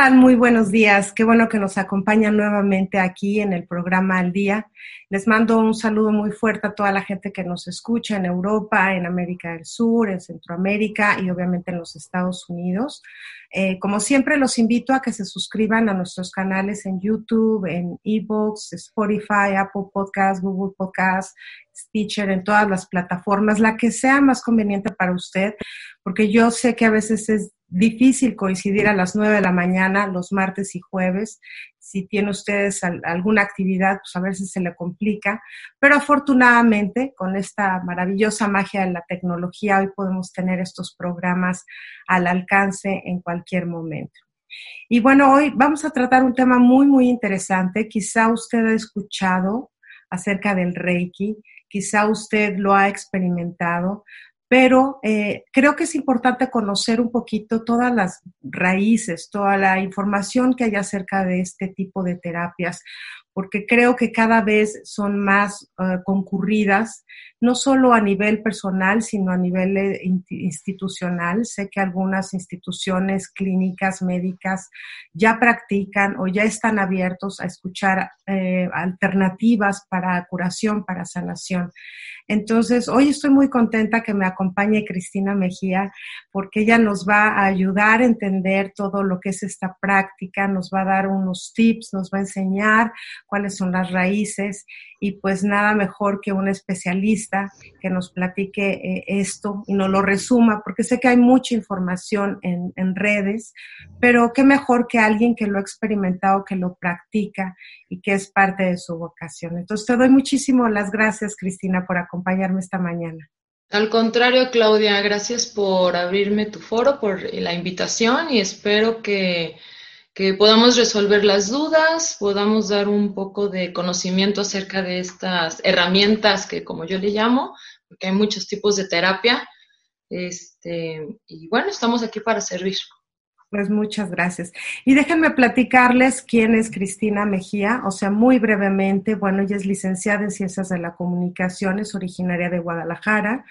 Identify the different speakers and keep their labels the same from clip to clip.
Speaker 1: ¿Qué tal? Muy buenos días. Qué bueno que nos acompañan nuevamente aquí en el programa Al Día. Les mando un saludo muy fuerte a toda la gente que nos escucha en Europa, en América del Sur, en Centroamérica y obviamente en los Estados Unidos. Eh, como siempre, los invito a que se suscriban a nuestros canales en YouTube, en eBooks, Spotify, Apple Podcasts, Google Podcasts, Stitcher, en todas las plataformas, la que sea más conveniente para usted, porque yo sé que a veces es difícil coincidir a las 9 de la mañana los martes y jueves. Si tiene ustedes alguna actividad, pues a veces se le complica, pero afortunadamente con esta maravillosa magia de la tecnología hoy podemos tener estos programas al alcance en cualquier momento. Y bueno, hoy vamos a tratar un tema muy, muy interesante. Quizá usted ha escuchado acerca del Reiki, quizá usted lo ha experimentado, pero eh, creo que es importante conocer un poquito todas las raíces, toda la información que hay acerca de este tipo de terapias, porque creo que cada vez son más eh, concurridas, no solo a nivel personal, sino a nivel eh, institucional. Sé que algunas instituciones clínicas, médicas, ya practican o ya están abiertos a escuchar alternativas para curación, para sanación. Entonces, hoy estoy muy contenta que me acompañe Cristina Mejía, porque ella nos va a ayudar a entender todo lo que es esta práctica, nos va a dar unos tips, nos va a enseñar cuáles son las raíces y pues nada mejor que un especialista que nos platique eh, esto y nos lo resuma, porque sé que hay mucha información en, en redes, pero qué mejor que alguien que lo ha experimentado, que lo practica y que es parte de su vocación. Entonces te doy muchísimas las gracias, Cristina, por acompañarme esta mañana.
Speaker 2: Al contrario, Claudia, gracias por abrirme tu foro, por la invitación y espero que que podamos resolver las dudas, podamos dar un poco de conocimiento acerca de estas herramientas que, como yo le llamo, porque hay muchos tipos de terapia. Este, y bueno, estamos aquí para servir.
Speaker 1: Pues muchas gracias. Y déjenme platicarles quién es Cristina Mejía, o sea, muy brevemente, bueno, ella es licenciada en Ciencias de la Comunicación, es originaria de Guadalajara,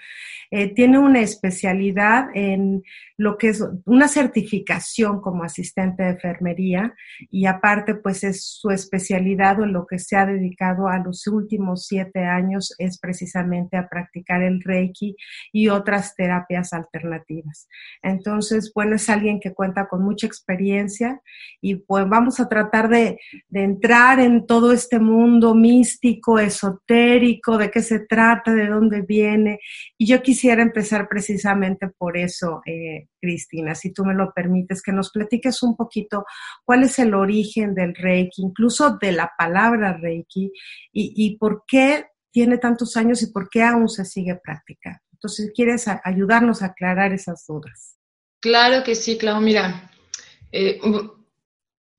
Speaker 1: eh, tiene una especialidad en lo que es una certificación como asistente de enfermería y aparte pues es su especialidad o en lo que se ha dedicado a los últimos siete años es precisamente a practicar el Reiki y otras terapias alternativas. Entonces, bueno, es alguien que cuenta con mucha experiencia y pues vamos a tratar de, de entrar en todo este mundo místico, esotérico, de qué se trata, de dónde viene. Y yo quisiera empezar precisamente por eso. Eh, Cristina, si tú me lo permites, que nos platiques un poquito cuál es el origen del Reiki, incluso de la palabra Reiki, y, por qué tiene tantos años y por qué aún se sigue practicando. Entonces, ¿quieres ayudarnos a aclarar esas dudas?
Speaker 2: Claro que sí, Clau. Mira, eh,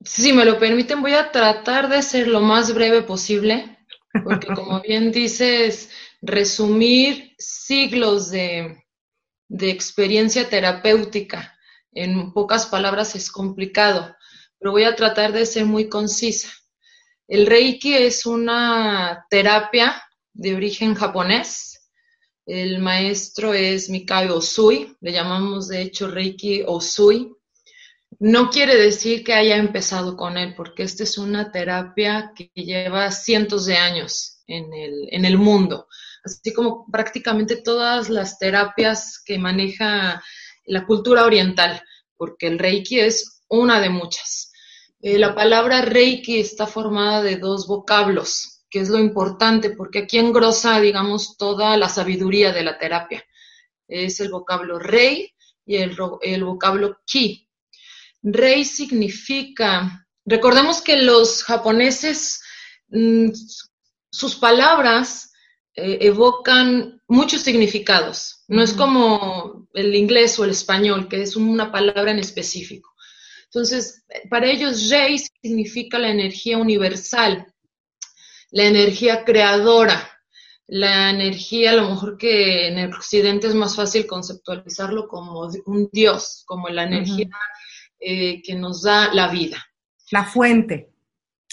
Speaker 2: si me lo permiten, voy a tratar de ser lo más breve posible, porque como bien dices, resumir siglos de, de experiencia terapéutica. En pocas palabras es complicado, pero voy a tratar de ser muy concisa. El Reiki es una terapia de origen japonés. El maestro es Mikayo Osui, le llamamos de hecho Reiki Osui. No quiere decir que haya empezado con él, porque esta es una terapia que lleva cientos de años en el, en el mundo así como prácticamente todas las terapias que maneja la cultura oriental, porque el Reiki es una de muchas. Eh, la palabra Reiki está formada de dos vocablos, que es lo importante, porque aquí engrosa, digamos, toda la sabiduría de la terapia. Es el vocablo Rei y el, el vocablo Ki. Rei significa, recordemos que los japoneses, mm, sus palabras eh, evocan muchos significados. No es como el inglés o el español, que es una palabra en específico. Entonces, para ellos, Rei significa la energía universal, la energía creadora, la energía, a lo mejor que en el occidente es más fácil conceptualizarlo como un dios, como la energía eh, que nos da la vida.
Speaker 1: La fuente.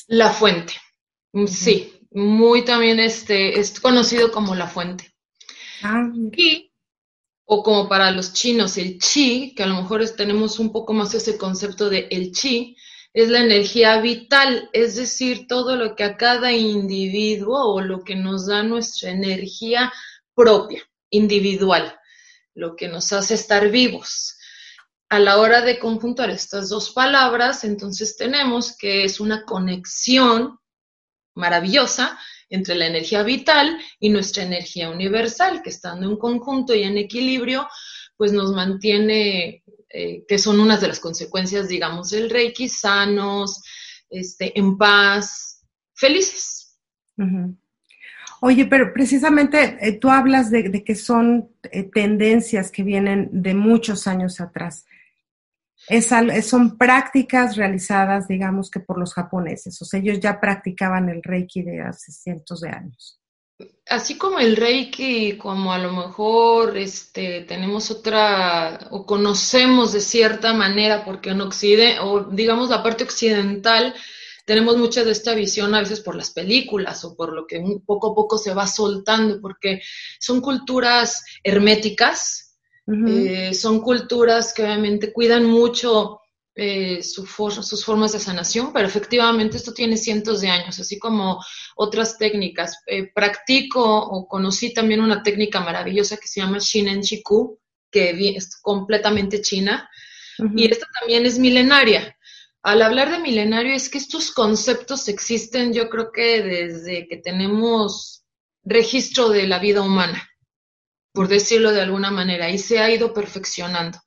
Speaker 2: La fuente, sí muy también este, es conocido como la fuente. Ah, y o como para los chinos el chi, que a lo mejor tenemos un poco más ese concepto de el chi, es la energía vital, es decir, todo lo que a cada individuo o lo que nos da nuestra energía propia, individual, lo que nos hace estar vivos. A la hora de conjuntar estas dos palabras, entonces tenemos que es una conexión maravillosa entre la energía vital y nuestra energía universal, que estando en conjunto y en equilibrio, pues nos mantiene, eh, que son unas de las consecuencias, digamos, del Reiki, sanos, este, en paz, felices.
Speaker 1: Oye, pero precisamente eh, tú hablas de, que son eh, tendencias que vienen de muchos años atrás. Son prácticas realizadas, digamos que por los japoneses, o sea, ellos ya practicaban el Reiki de hace cientos de años.
Speaker 2: Así como el Reiki, como a lo mejor este, tenemos otra, o conocemos de cierta manera, porque en Occidente, o digamos la parte occidental, tenemos mucha de esta visión a veces por las películas o por lo que poco a poco se va soltando, porque son culturas herméticas, eh, son culturas que obviamente cuidan mucho eh, sus formas de sanación, pero efectivamente esto tiene cientos de años, así como otras técnicas. Eh, practico o conocí también una técnica maravillosa que se llama Shinen Chiku, que es completamente china, y esta también es milenaria. Al hablar de milenario es que estos conceptos existen yo creo que desde que tenemos registro de la vida humana, por decirlo de alguna manera, y se ha ido perfeccionando.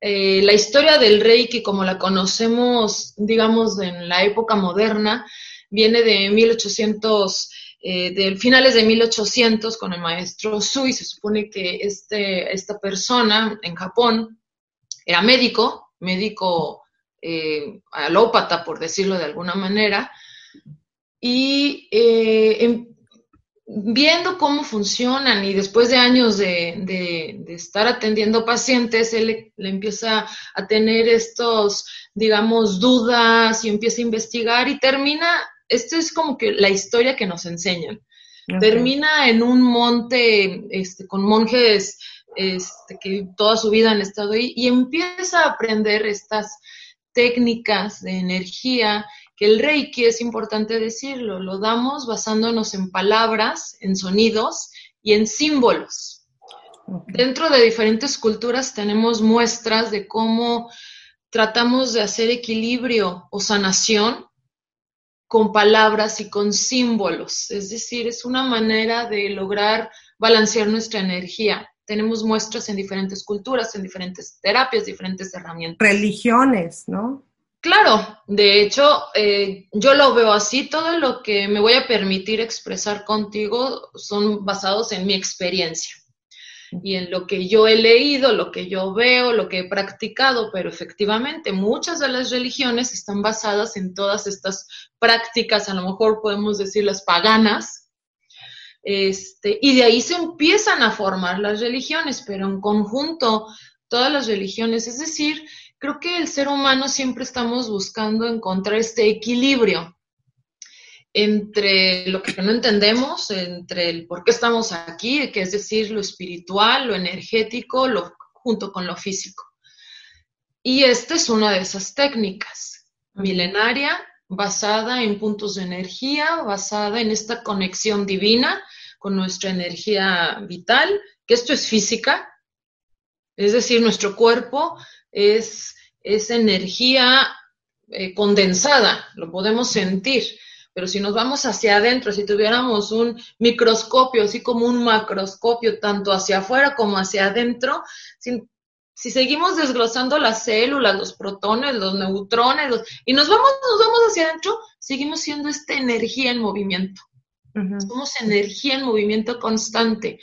Speaker 2: Eh, la historia del Reiki, como la conocemos, digamos, en la época moderna, viene de 1800, eh, de finales de 1800 con el maestro Sui. Se supone que este, esta persona en Japón era médico, médico eh, alópata, por decirlo de alguna manera, y eh, em, viendo cómo funcionan y después de años de, estar atendiendo pacientes, él le, empieza a tener estos, digamos, dudas y empieza a investigar y termina, esto es como que la historia que nos enseñan. Termina en un monte este, con monjes este, que toda su vida han estado ahí y empieza a aprender estas técnicas de energía, que el Reiki es importante decirlo, lo damos basándonos en palabras, en sonidos y en símbolos. Dentro de diferentes culturas tenemos muestras de cómo tratamos de hacer equilibrio o sanación con palabras y con símbolos. Es decir, es una manera de lograr balancear nuestra energía tenemos muestras en diferentes culturas, en diferentes terapias, diferentes herramientas.
Speaker 1: Religiones, ¿no?
Speaker 2: Claro, de hecho, eh, yo lo veo así, todo lo que me voy a permitir expresar contigo son basados en mi experiencia y en lo que yo he leído, lo que yo veo, lo que he practicado, pero efectivamente muchas de las religiones están basadas en todas estas prácticas, a lo mejor podemos decir las paganas, este, y de ahí se empiezan a formar las religiones, pero en conjunto todas las religiones, es decir, creo que el ser humano siempre estamos buscando encontrar este equilibrio entre lo que no entendemos, entre el por qué estamos aquí, que es decir, lo espiritual, lo energético, lo, junto con lo físico. Y esta es una de esas técnicas, milenaria, basada en puntos de energía, basada en esta conexión divina con nuestra energía vital, que esto es física, es decir, nuestro cuerpo es, es energía eh, condensada, lo podemos sentir, pero si nos vamos hacia adentro, si tuviéramos un microscopio, así como un macroscopio, tanto hacia afuera como hacia adentro, si, si seguimos desglosando las células, los protones, los neutrones, y nos vamos, nos vamos hacia adentro, seguimos siendo esta energía en movimiento. Somos energía en movimiento constante.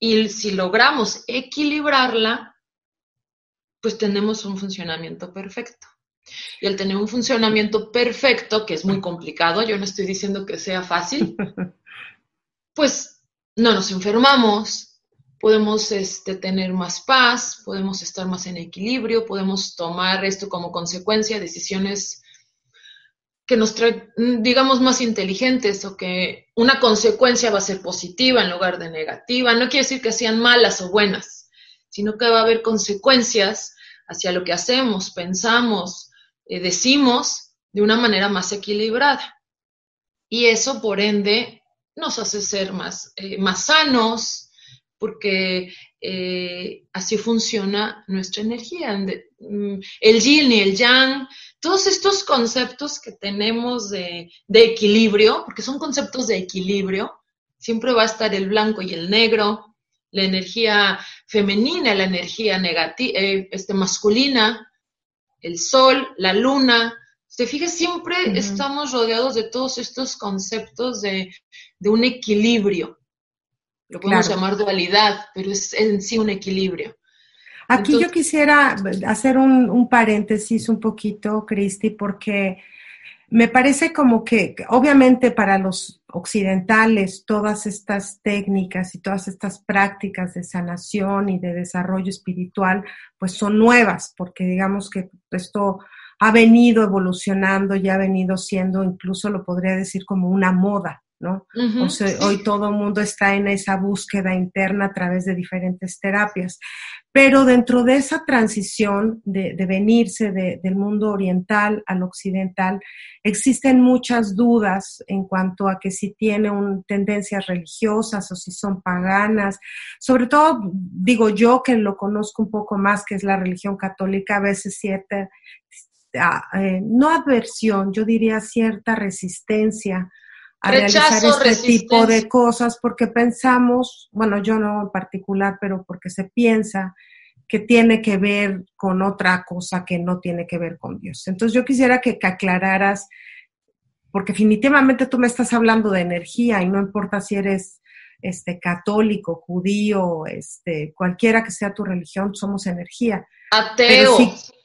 Speaker 2: Y si logramos equilibrarla, pues tenemos un funcionamiento perfecto. Y al tener un funcionamiento perfecto, que es muy complicado, yo no estoy diciendo que sea fácil, pues no nos enfermamos, podemos este, tener más paz, podemos estar más en equilibrio, podemos tomar esto como consecuencia, decisiones que nos trae, mm, digamos, más inteligentes o que una consecuencia va a ser positiva en lugar de negativa. No quiere decir que sean malas o buenas, sino que va a haber consecuencias hacia lo que hacemos, pensamos, eh, decimos de una manera más equilibrada. Y eso, por ende, nos hace ser más, eh, más sanos, porque eh, así funciona nuestra energía. Mm, el yin y el yang, todos estos conceptos que tenemos de, equilibrio, porque son conceptos de equilibrio, siempre va a estar el blanco y el negro, la energía femenina, la energía negativa, eh, este, masculina, el sol, la luna. Se fija, siempre estamos rodeados de todos estos conceptos de, un equilibrio. Lo podemos llamar dualidad, pero es en sí un equilibrio.
Speaker 1: Aquí yo quisiera hacer un, paréntesis un poquito, Cristi, porque me parece como que, obviamente para los occidentales, todas estas técnicas y todas estas prácticas de sanación y de desarrollo espiritual, pues son nuevas, porque digamos que esto ha venido evolucionando y ha venido siendo, incluso lo podría decir como una moda, ¿no? o sea, hoy todo el mundo está en esa búsqueda interna a través de diferentes terapias. Pero dentro de esa transición de, venirse del mundo oriental al occidental, existen muchas dudas en cuanto a que si tienen tendencias religiosas o si son paganas. Sobre todo, digo yo que lo conozco un poco más, que es la religión católica, a veces cierta, ah, eh, no aversión, yo diría cierta resistencia a realizar este tipo de cosas porque pensamos, bueno, yo no en particular, pero porque se piensa que tiene que ver con otra cosa que no tiene que ver con Dios. Entonces yo quisiera que, aclararas, porque definitivamente tú me estás hablando de energía y no importa si eres este, católico, judío, este, cualquiera que sea tu religión, somos energía.
Speaker 2: Ateo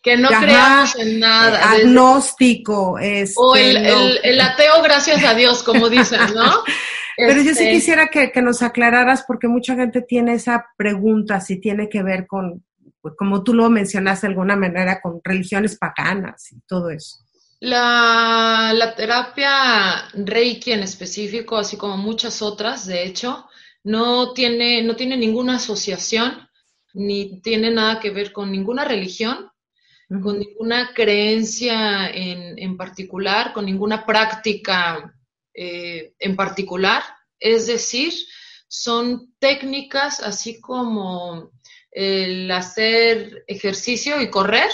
Speaker 2: que no creamos en nada.
Speaker 1: Eh, agnóstico. Este,
Speaker 2: o el, ateo, gracias a Dios, como dicen, ¿no?
Speaker 1: Pero yo sí este quisiera que, nos aclararas, porque mucha gente tiene esa pregunta, si tiene que ver con, pues, como tú lo mencionaste de alguna manera, con religiones paganas y todo eso.
Speaker 2: La, la terapia Reiki en específico, así como muchas otras, de hecho, no tiene, no tiene ninguna asociación ni tiene nada que ver con ninguna religión, con ninguna creencia en, particular, con ninguna práctica eh, en particular. Es decir, son técnicas así como el hacer ejercicio y correr,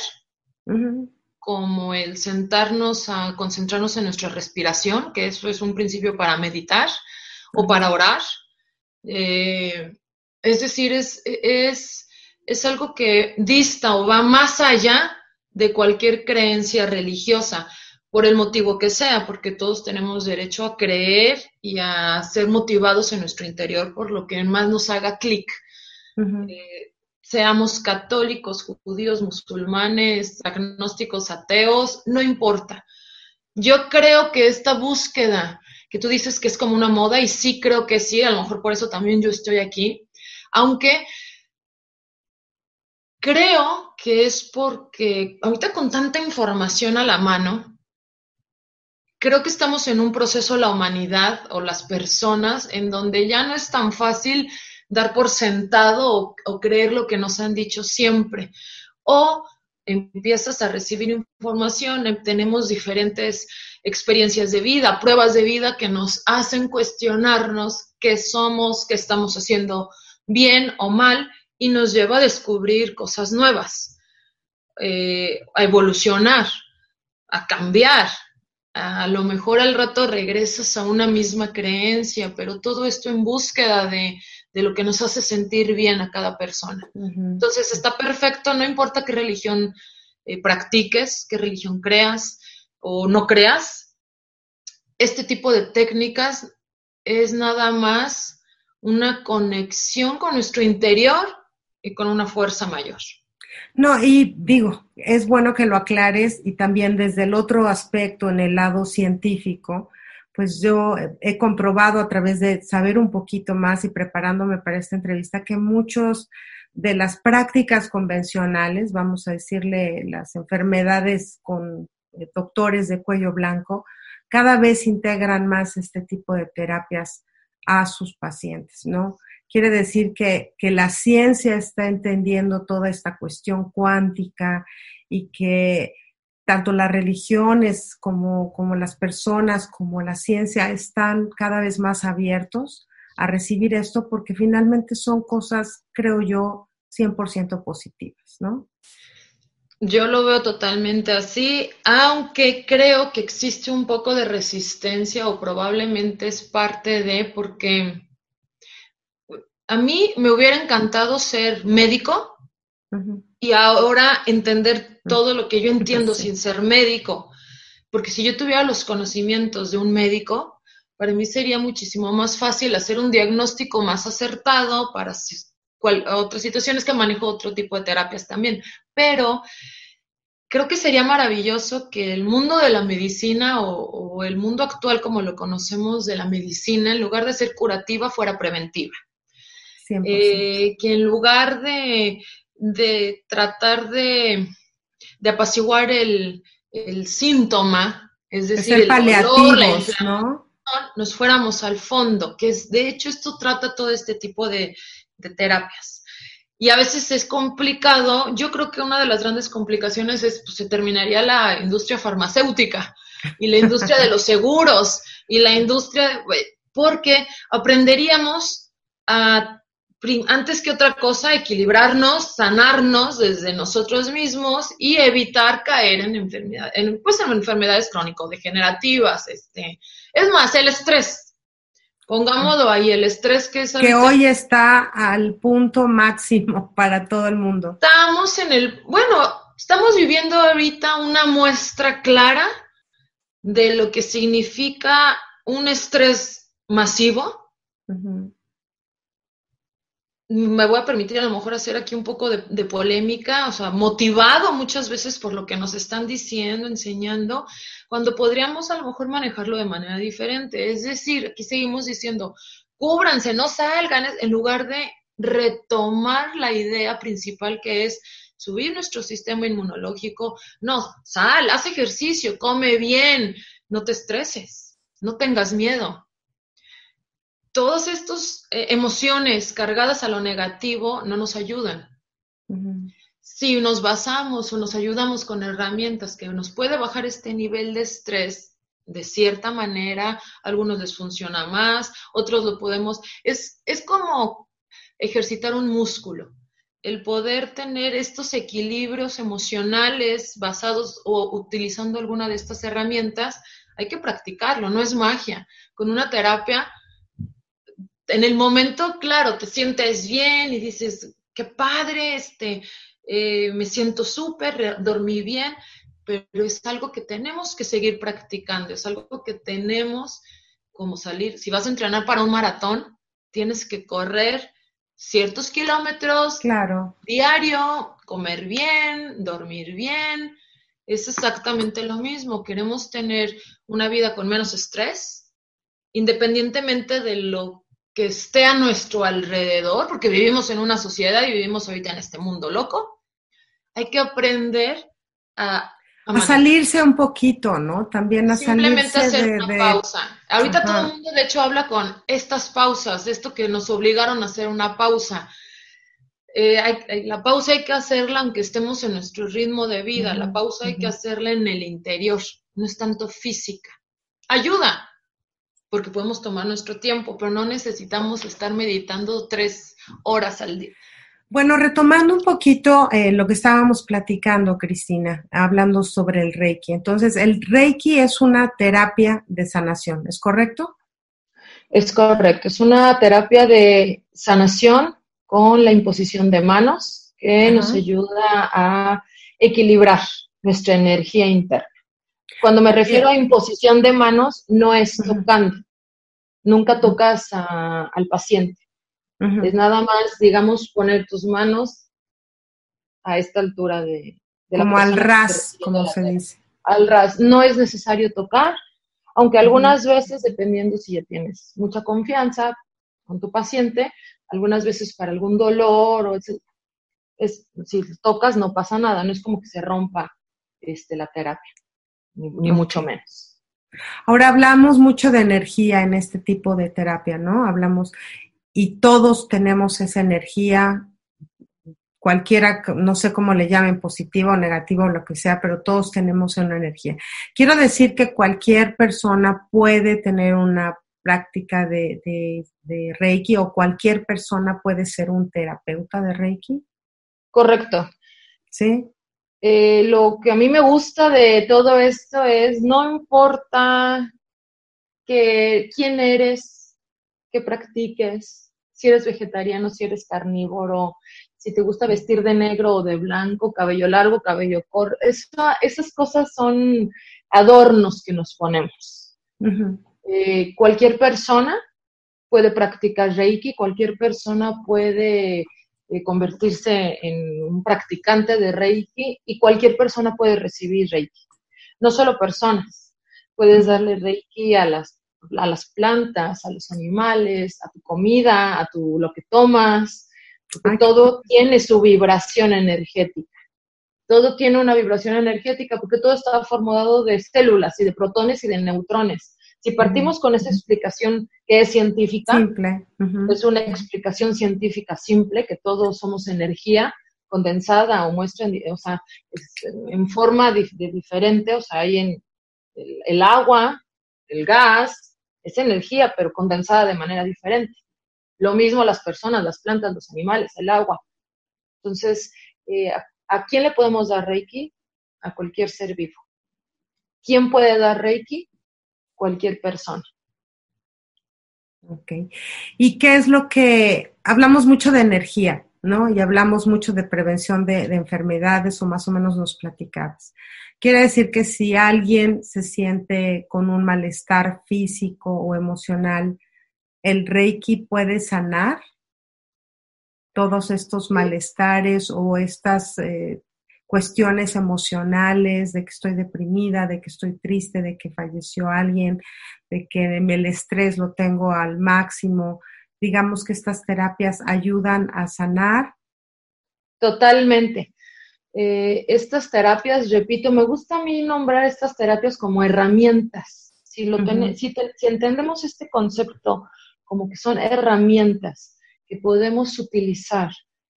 Speaker 2: como el sentarnos a concentrarnos en nuestra respiración, que eso es un principio para meditar o para orar. Eh, es decir, es, es, es algo que dista o va más allá de cualquier creencia religiosa, por el motivo que sea, porque todos tenemos derecho a creer y a ser motivados en nuestro interior por lo que más nos haga clic. Eh, seamos católicos, judíos, musulmanes, agnósticos, ateos, no importa. Yo creo que esta búsqueda que tú dices que es como una moda, y sí creo que sí, a lo mejor por eso también yo estoy aquí, aunque Creo que es porque ahorita con tanta información a la mano, creo que estamos en un proceso la humanidad o las personas en donde ya no es tan fácil dar por sentado o, creer lo que nos han dicho siempre. O empiezas a recibir información, em, tenemos diferentes experiencias de vida, pruebas de vida que nos hacen cuestionarnos qué somos, qué estamos haciendo bien o mal y nos lleva a descubrir cosas nuevas, eh, a evolucionar, a cambiar. A lo mejor al rato regresas a una misma creencia, pero todo esto en búsqueda de, lo que nos hace sentir bien a cada persona. Entonces está perfecto, no importa qué religión eh, practiques, qué religión creas o no creas, este tipo de técnicas es nada más una conexión con nuestro interior y con una fuerza mayor.
Speaker 1: No, y digo, es bueno que lo aclares y también desde el otro aspecto, en el lado científico, pues yo he comprobado a través de saber un poquito más y preparándome para esta entrevista que muchos de las prácticas convencionales, vamos a decirle las enfermedades con eh, doctores de cuello blanco, cada vez integran más este tipo de terapias a sus pacientes, ¿no? quiere decir que, que la ciencia está entendiendo toda esta cuestión cuántica y que tanto las religiones como, como las personas, como la ciencia están cada vez más abiertos a recibir esto porque finalmente son cosas, creo yo, 100% positivas, ¿no?
Speaker 2: Yo lo veo totalmente así, aunque creo que existe un poco de resistencia o probablemente es parte de, porque a mí me hubiera encantado ser médico y ahora entender todo lo que yo entiendo sin ser médico, porque si yo tuviera los conocimientos de un médico, para mí sería muchísimo más fácil hacer un diagnóstico más acertado para otras situaciones que manejo otro tipo de terapias también. Pero creo que sería maravilloso que el mundo de la medicina o, el mundo actual como lo conocemos de la medicina, en lugar de ser curativa, fuera preventiva. Eh, que en lugar de, tratar de, apaciguar el, síntoma, es decir, el, dolor, ¿no? nos fuéramos al fondo, que es, de hecho, esto trata todo este tipo de, de terapias. Y a veces es complicado. Yo creo que una de las grandes complicaciones es, pues, se terminaría la industria farmacéutica y la industria de los seguros y la industria, porque aprenderíamos a, antes que otra cosa, equilibrarnos, sanarnos desde nosotros mismos y evitar caer en enfermedades, en, pues en enfermedades crónico-degenerativas. Este. Es más, el estrés Pongámoslo ahí, el estrés que es...
Speaker 1: Que hoy está al punto máximo para todo el mundo.
Speaker 2: Estamos en el... Bueno, estamos viviendo ahorita una muestra clara de lo que significa un estrés masivo. Me voy a permitir a lo mejor hacer aquí un poco de, polémica, o sea, motivado muchas veces por lo que nos están diciendo, enseñando, cuando podríamos a lo mejor manejarlo de manera diferente. Es decir, aquí seguimos diciendo, cúbranse, no salgan, en lugar de retomar la idea principal que es subir nuestro sistema inmunológico. No, sal, haz ejercicio, come bien, no te estreses, no tengas miedo. Todas estas eh, emociones cargadas a lo negativo no nos ayudan. Si nos basamos o nos ayudamos con herramientas que nos puede bajar este nivel de estrés de cierta manera, algunos les funciona más, otros lo podemos, es, es como ejercitar un músculo, el poder tener estos equilibrios emocionales basados o utilizando alguna de estas herramientas, hay que practicarlo, no es magia. Con una terapia, en el momento, claro, te sientes bien y dices, qué padre, este, eh, me siento súper, dormí bien, pero es algo que tenemos que seguir practicando, es algo que tenemos como salir. Si vas a entrenar para un maratón, tienes que correr ciertos kilómetros
Speaker 1: claro.
Speaker 2: diario, comer bien, dormir bien. Es exactamente lo mismo. Queremos tener una vida con menos estrés, independientemente de lo que esté a nuestro alrededor, porque vivimos en una sociedad y vivimos ahorita en este mundo loco, hay que aprender a...
Speaker 1: A, salirse un poquito, ¿no? También a
Speaker 2: Simplemente
Speaker 1: hacer
Speaker 2: una pausa. Ahorita todo el mundo, de hecho, habla con estas pausas, de esto que nos obligaron a hacer una pausa. Eh, la pausa hay que hacerla aunque estemos en nuestro ritmo de vida. La pausa hay que hacerla en el interior, no es tanto física. Ayuda, porque podemos tomar nuestro tiempo, pero no necesitamos estar meditando tres horas al día.
Speaker 1: Bueno, retomando un poquito eh, lo que estábamos platicando, Cristina, hablando sobre el Reiki. Entonces, el Reiki es una terapia de sanación, ¿es correcto?
Speaker 2: Es correcto, es una terapia de sanación con la imposición de manos que nos ayuda a equilibrar nuestra energía interna. Cuando me refiero a imposición de manos, no es tocando. Nunca tocas al paciente. Es nada más, digamos, poner tus manos a esta altura de,
Speaker 1: de Como al ras, como se dice.
Speaker 2: Al ras. No es necesario tocar, aunque algunas veces, dependiendo si ya tienes mucha confianza con tu paciente, algunas veces para algún dolor o es, si tocas no pasa nada, no es como que se rompa este, la terapia ni, mucho menos.
Speaker 1: Ahora hablamos mucho de energía en este tipo de terapia, ¿no? Hablamos, y todos tenemos esa energía, cualquiera, no sé cómo le llamen, positivo o negativo o lo que sea, pero todos tenemos una energía. Quiero decir que cualquier persona puede tener una práctica de, de, Reiki o cualquier persona puede ser un terapeuta de Reiki.
Speaker 2: Correcto.
Speaker 1: Sí.
Speaker 2: Eh, lo que a mí me gusta de todo esto es, no importa que, quién eres, que practiques, si eres vegetariano, si eres carnívoro, si te gusta vestir de negro o de blanco, cabello largo, cabello corto, esas cosas son adornos que nos ponemos. Eh, cualquier persona puede practicar Reiki, cualquier persona puede eh, convertirse en un practicante de Reiki y cualquier persona puede recibir Reiki. No solo personas, puedes darle Reiki a las, a las plantas, a los animales, a tu comida, a tu, lo que tomas, porque todo tiene su vibración energética. Todo tiene una vibración energética porque todo está formado de células y de protones y de neutrones. Si partimos con esa explicación que es científica, es una explicación científica simple, que todos somos energía condensada o muestra, o sea, en forma de, diferente, o sea, hay en el, agua, el gas, es energía, pero condensada de manera diferente. Lo mismo las personas, las plantas, los animales, el agua. Entonces, eh, ¿a quién le podemos dar Reiki? A cualquier ser vivo. ¿Quién puede dar Reiki? Cualquier persona.
Speaker 1: Ok. ¿Y qué es lo que hablamos mucho de energía, ¿no? Y hablamos mucho de prevención de, enfermedades o más o menos nos platicabas. Quiere decir que si alguien se siente con un malestar físico o emocional, ¿el Reiki puede sanar todos estos malestares o estas eh, cuestiones emocionales, de que estoy deprimida, de que estoy triste, de que falleció alguien, de que el estrés lo tengo al máximo. Digamos que estas terapias ayudan a sanar.
Speaker 2: Totalmente. Eh, estas terapias, repito, me gusta a mí nombrar estas terapias como herramientas. Si, lo si, si entendemos este concepto como que son herramientas que podemos utilizar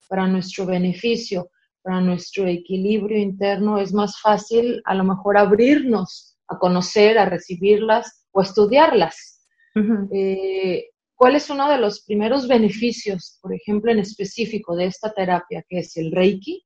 Speaker 2: para nuestro beneficio, para nuestro equilibrio interno, es más fácil a lo mejor abrirnos a conocer, a recibirlas o a estudiarlas. Eh, ¿Cuál es uno de los primeros beneficios, por ejemplo, en específico de esta terapia, que es el Reiki?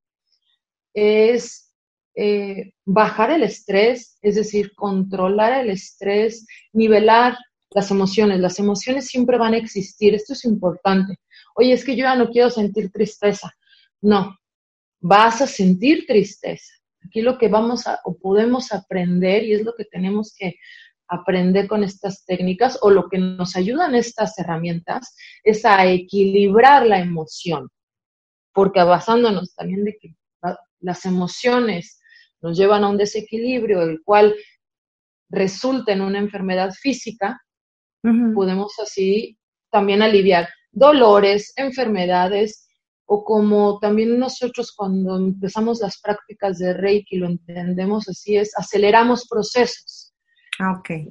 Speaker 2: Es eh, bajar el estrés, es decir, controlar el estrés, nivelar las emociones. Las emociones siempre van a existir, esto es importante. Oye, es que yo ya no quiero sentir tristeza. No, vas a sentir tristeza. Aquí lo que vamos a o podemos aprender y es lo que tenemos que aprender con estas técnicas o lo que nos ayudan estas herramientas es a equilibrar la emoción, porque basándonos también de que las emociones nos llevan a un desequilibrio, el cual resulta en una enfermedad física, podemos así también aliviar dolores, enfermedades o como también nosotros cuando empezamos las prácticas de Reiki lo entendemos así, es aceleramos procesos.
Speaker 1: Ah.
Speaker 2: Eh,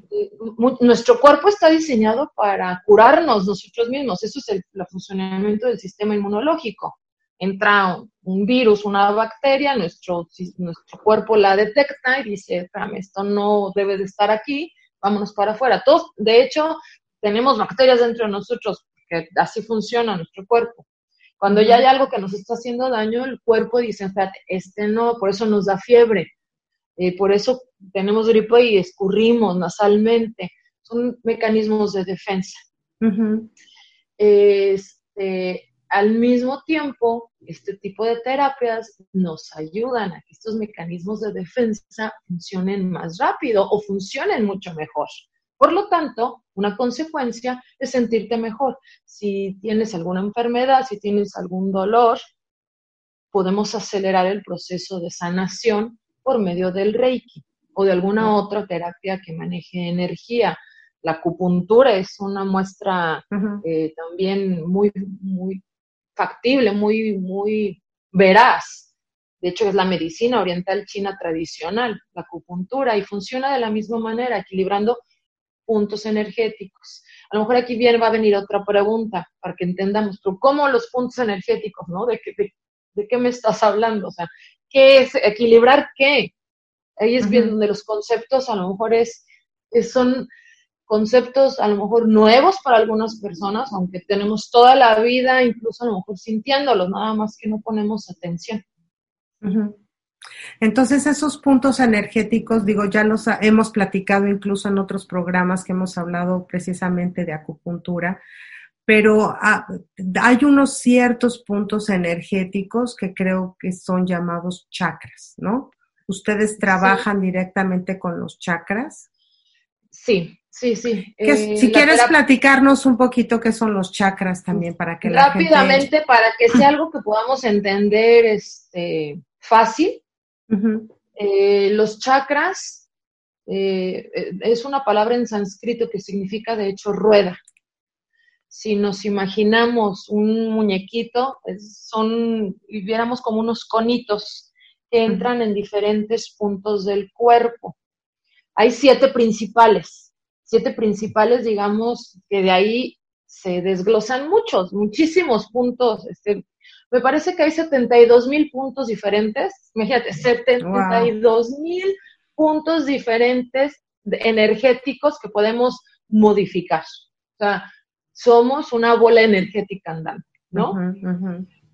Speaker 2: nuestro cuerpo está diseñado para curarnos nosotros mismos, eso es el, funcionamiento del sistema inmunológico. Entra un virus, una bacteria, nuestro, nuestro cuerpo la detecta y dice, esto no debe de estar aquí, vámonos para afuera. Todos, de hecho, tenemos bacterias dentro de nosotros, que así funciona nuestro cuerpo. Cuando ya hay algo que nos está haciendo daño, el cuerpo dice, este no, por eso nos da fiebre, eh, por eso tenemos gripe y escurrimos nasalmente. Son mecanismos de defensa. este, al mismo tiempo, este tipo de terapias nos ayudan a que estos mecanismos de defensa funcionen más rápido o funcionen mucho mejor. Por lo tanto, una consecuencia es sentirte mejor. Si tienes alguna enfermedad, si tienes algún dolor, podemos acelerar el proceso de sanación por medio del Reiki o de alguna otra terapia que maneje energía. La acupuntura es una muestra eh, también muy, muy factible, muy, muy veraz. De hecho, es la medicina oriental china tradicional, la acupuntura, y funciona de la misma manera, equilibrando puntos energéticos. a lo mejor aquí viene, va a venir otra pregunta para que entendamos, ¿cómo los puntos energéticos, ¿no? ¿De qué, de, qué me estás hablando? O sea, ¿qué es equilibrar qué? Ahí es bien donde los conceptos a lo mejor es, son conceptos a lo mejor nuevos para algunas personas, aunque tenemos toda la vida incluso a lo mejor sintiéndolos, nada más que no ponemos atención.
Speaker 1: Entonces, esos puntos energéticos, digo, ya los hemos platicado incluso en otros programas que hemos hablado precisamente de acupuntura, pero ah, hay unos ciertos puntos energéticos que creo que son llamados chakras, ¿no? ¿Ustedes trabajan directamente con los chakras?
Speaker 2: Sí, sí, sí.
Speaker 1: Eh, si quieres platicarnos un poquito qué son los chakras también para que
Speaker 2: la Rápidamente, para que sea algo que podamos entender este, fácil, eh, los chakras eh, es una palabra en sánscrito que significa de hecho rueda. Si nos imaginamos un muñequito, son, y viéramos como unos conitos que entran en diferentes puntos del cuerpo. Hay siete principales, siete principales, digamos, que de ahí se desglosan muchos, muchísimos puntos. Este, me parece que hay 72 mil puntos diferentes. Imagínate, 72 mil puntos diferentes energéticos que podemos modificar. O sea, somos una bola energética andante, ¿no?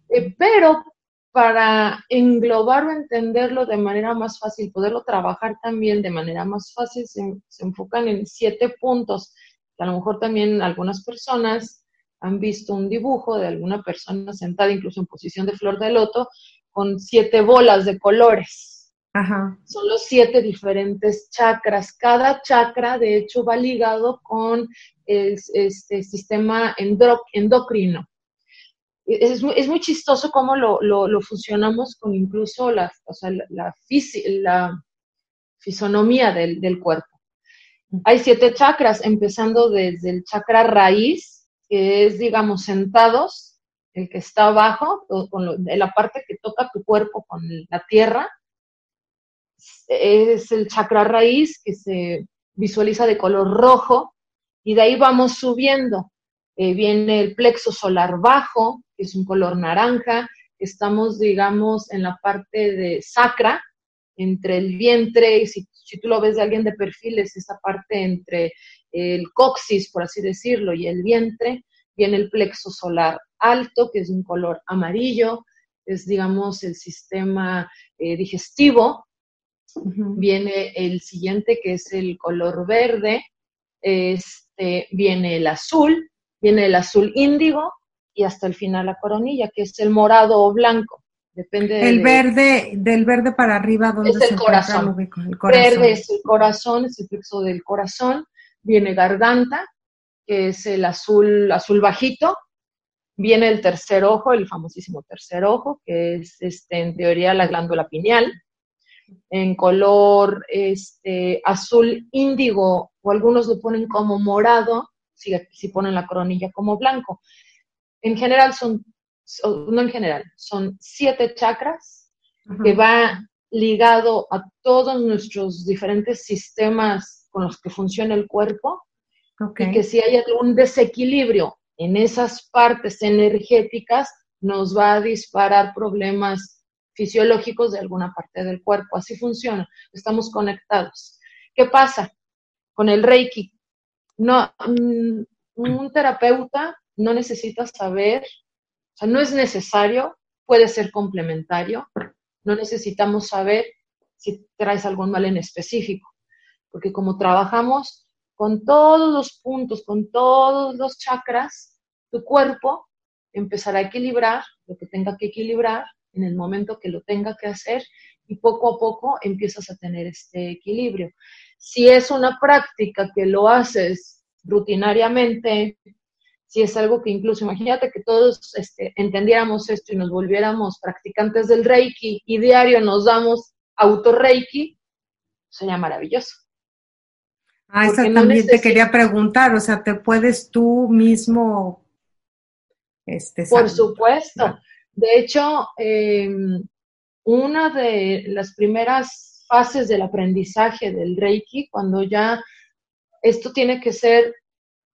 Speaker 2: Eh, pero para englobar o entenderlo de manera más fácil, poderlo trabajar también de manera más fácil, se, se enfocan en siete puntos, que a lo mejor también algunas personas han visto un dibujo de alguna persona sentada incluso en posición de flor de loto con siete bolas de colores. Ajá. Son los siete diferentes chakras. Cada chakra, de hecho, va ligado con el, este sistema endocrino. Es, es, muy chistoso cómo lo, lo, fusionamos con incluso la, o sea, la, la, fisonomía del, del cuerpo. Hay siete chakras, empezando desde el chakra raíz, es, digamos, sentados, el que está abajo, con la parte que toca tu cuerpo con la tierra, es el chakra raíz que se visualiza de color rojo y de ahí vamos subiendo. Eh, viene el plexo solar bajo, que es un color naranja, estamos, digamos, en la parte de sacra, entre el vientre, y si, si tú lo ves de alguien de perfil, es esa parte entre el coxis, por así decirlo, y el vientre, viene el plexo solar alto, que es un color amarillo, es, digamos, el sistema eh, digestivo. Viene el siguiente, que es el color verde, este, viene el azul, viene el azul índigo y hasta el final la coronilla, que es el morado o blanco. Depende
Speaker 1: el verde, del verde para arriba, ¿dónde
Speaker 2: es el corazón. el corazón? Verde es el corazón, es el plexo del corazón viene garganta, que es el azul, azul bajito, viene el tercer ojo, el famosísimo tercer ojo, que es este, en teoría la glándula pineal, en color este, azul índigo, o algunos lo ponen como morado, si, si ponen la coronilla como blanco. En general son, no en general, son siete chakras que va ligado a todos nuestros diferentes sistemas con los que funciona el cuerpo y que si hay algún desequilibrio en esas partes energéticas, nos va a disparar problemas fisiológicos de alguna parte del cuerpo. Así funciona, estamos conectados. ¿Qué pasa con el Reiki? No, mm, un terapeuta no necesita saber, o sea, no es necesario, puede ser complementario, no necesitamos saber si traes algún mal en específico porque como trabajamos con todos los puntos, con todos los chakras, tu cuerpo empezará a equilibrar lo que tenga que equilibrar en el momento que lo tenga que hacer y poco a poco empiezas a tener este equilibrio. Si es una práctica que lo haces rutinariamente, si es algo que incluso, imagínate que todos este, entendiéramos esto y nos volviéramos practicantes del Reiki y diario nos damos auto Reiki, sería maravilloso.
Speaker 1: Ah, eso también te quería preguntar, o sea, ¿te puedes tú mismo...
Speaker 2: Este, Por supuesto. De hecho, em, una de las primeras fases del aprendizaje del Reiki, cuando ya esto tiene que ser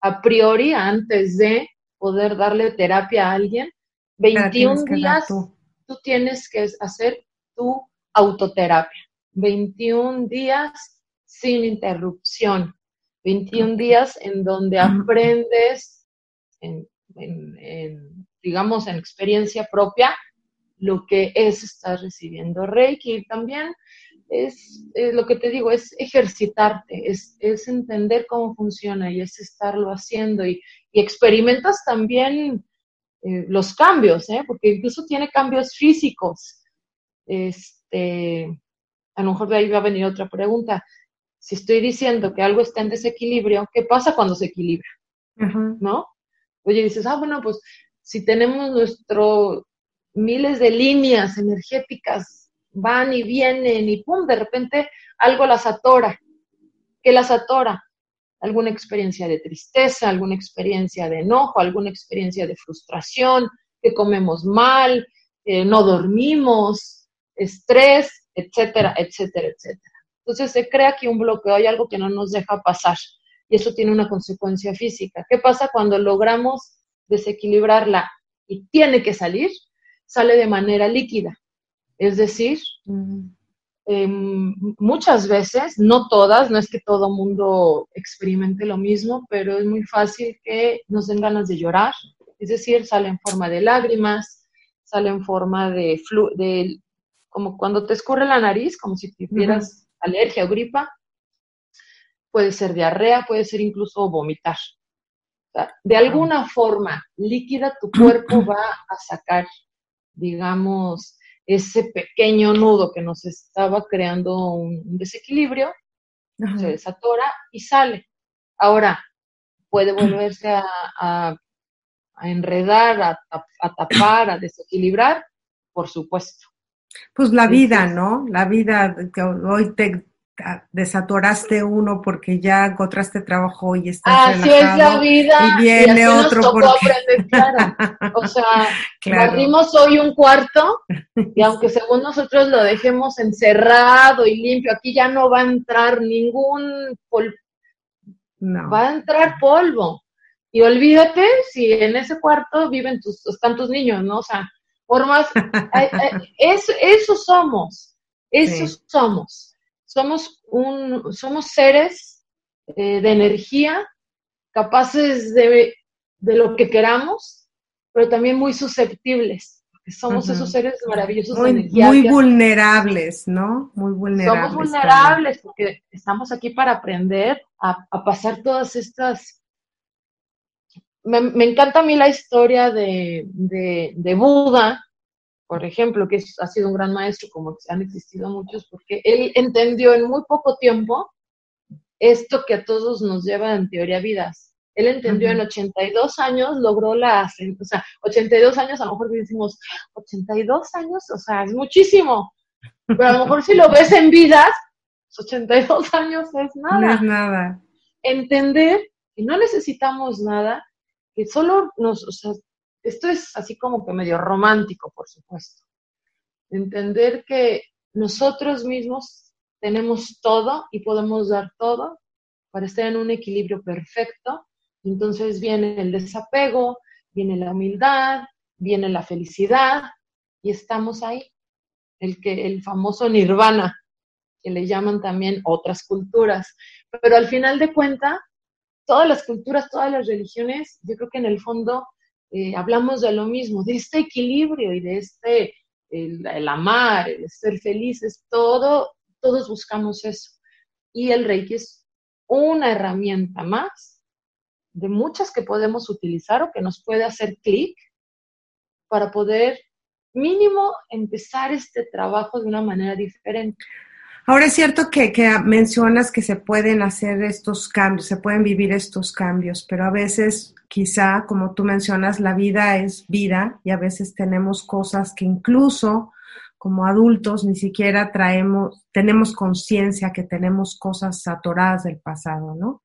Speaker 2: a priori antes de poder darle terapia a alguien. 21 días tú. tienes que hacer tu autoterapia. 21 días sin interrupción. 21 días en donde aprendes, en, digamos, en experiencia propia, lo que es estar recibiendo Reiki. También es, lo que te digo, es ejercitarte, es, entender cómo funciona y es estarlo haciendo y, experimentas también eh, los cambios, ¿eh? porque incluso tiene cambios físicos. Este, a lo mejor de ahí va a venir otra pregunta. Si estoy diciendo que algo está en desequilibrio, ¿qué pasa cuando se equilibra? ¿No? Oye, dices, ah, bueno, pues si tenemos nuestro miles de líneas energéticas van y vienen y pum, de repente algo las atora. ¿Qué las atora? Alguna experiencia de tristeza, alguna experiencia de enojo, alguna experiencia de frustración, que comemos mal, no dormimos, estrés, etcétera, etcétera, etcétera. Entonces se crea aquí un bloqueo, hay algo que no nos deja pasar y eso tiene una consecuencia física. ¿Qué pasa cuando logramos desequilibrarla y tiene que salir? Sale de manera líquida. Es decir, em, muchas veces, no todas, no es que todo mundo experimente lo mismo, pero es muy fácil que nos den ganas de llorar. Es decir, sale en forma de lágrimas, sale en forma de, flu de como cuando te escurre la nariz, como si tuvieras alergia o gripa. Puede ser diarrea, puede ser incluso vomitar. de alguna forma líquida, tu cuerpo va a sacar, digamos, ese pequeño nudo que nos estaba creando un, desequilibrio, se desatora y sale. Ahora, puede volverse a, enredar, a, tapar, a desequilibrar, por supuesto.
Speaker 1: Pues la vida, ¿no? La vida que hoy te desatoraste uno porque ya encontraste trabajo y estás
Speaker 2: Así es la vida.
Speaker 1: Y viene otro porque...
Speaker 2: aprender, claro. O sea, abrimos hoy un cuarto y aunque según nosotros lo dejemos encerrado y limpio, aquí ya no va a entrar ningún polvo. No. Va a entrar polvo. Y olvídate si en ese cuarto viven tus, están tus niños, ¿no? O sea, formas, eso, eso somos, eso somos somos, un, somos seres eh, de energía, capaces de, lo que queramos, pero también muy susceptibles. Somos esos seres maravillosos
Speaker 1: muy,
Speaker 2: de energía.
Speaker 1: Muy vulnerables, ¿no? Muy vulnerables.
Speaker 2: Somos vulnerables porque estamos aquí para aprender a, pasar todas estas... Me, encanta a mí la historia de, de, de Buda, por ejemplo, que ha sido un gran maestro, como han existido muchos, porque él entendió en muy poco tiempo esto que a todos nos lleva en teoría vidas. Él entendió en 82 años, logró la, o sea, 82 años, a lo mejor decimos, 82 años, o sea, es muchísimo, pero a lo mejor si lo ves en vidas, 82 años es nada.
Speaker 1: No es nada.
Speaker 2: Entender que no necesitamos nada, que solo nos, o sea, esto es así como que medio romántico, por supuesto. Entender que nosotros mismos tenemos todo y podemos dar todo para estar en un equilibrio perfecto. Entonces viene el desapego, viene la humildad, viene la felicidad y estamos ahí. El, que, el famoso nirvana, que le llaman también otras culturas. Pero al final de cuenta, todas las culturas, todas las religiones, yo creo que en el fondo eh, hablamos de lo mismo, de este equilibrio y de este, el, amar, el ser felices, todo, todos buscamos eso. Y el Reiki es una herramienta más de muchas que podemos utilizar o que nos puede hacer clic para poder mínimo empezar este trabajo de una manera diferente.
Speaker 1: Ahora es cierto que, mencionas que se pueden hacer estos cambios, se pueden vivir estos cambios, pero a veces quizá, como tú mencionas, la vida es vida y a veces tenemos cosas que incluso como adultos ni siquiera traemos, tenemos conciencia que tenemos cosas atoradas del pasado, ¿no?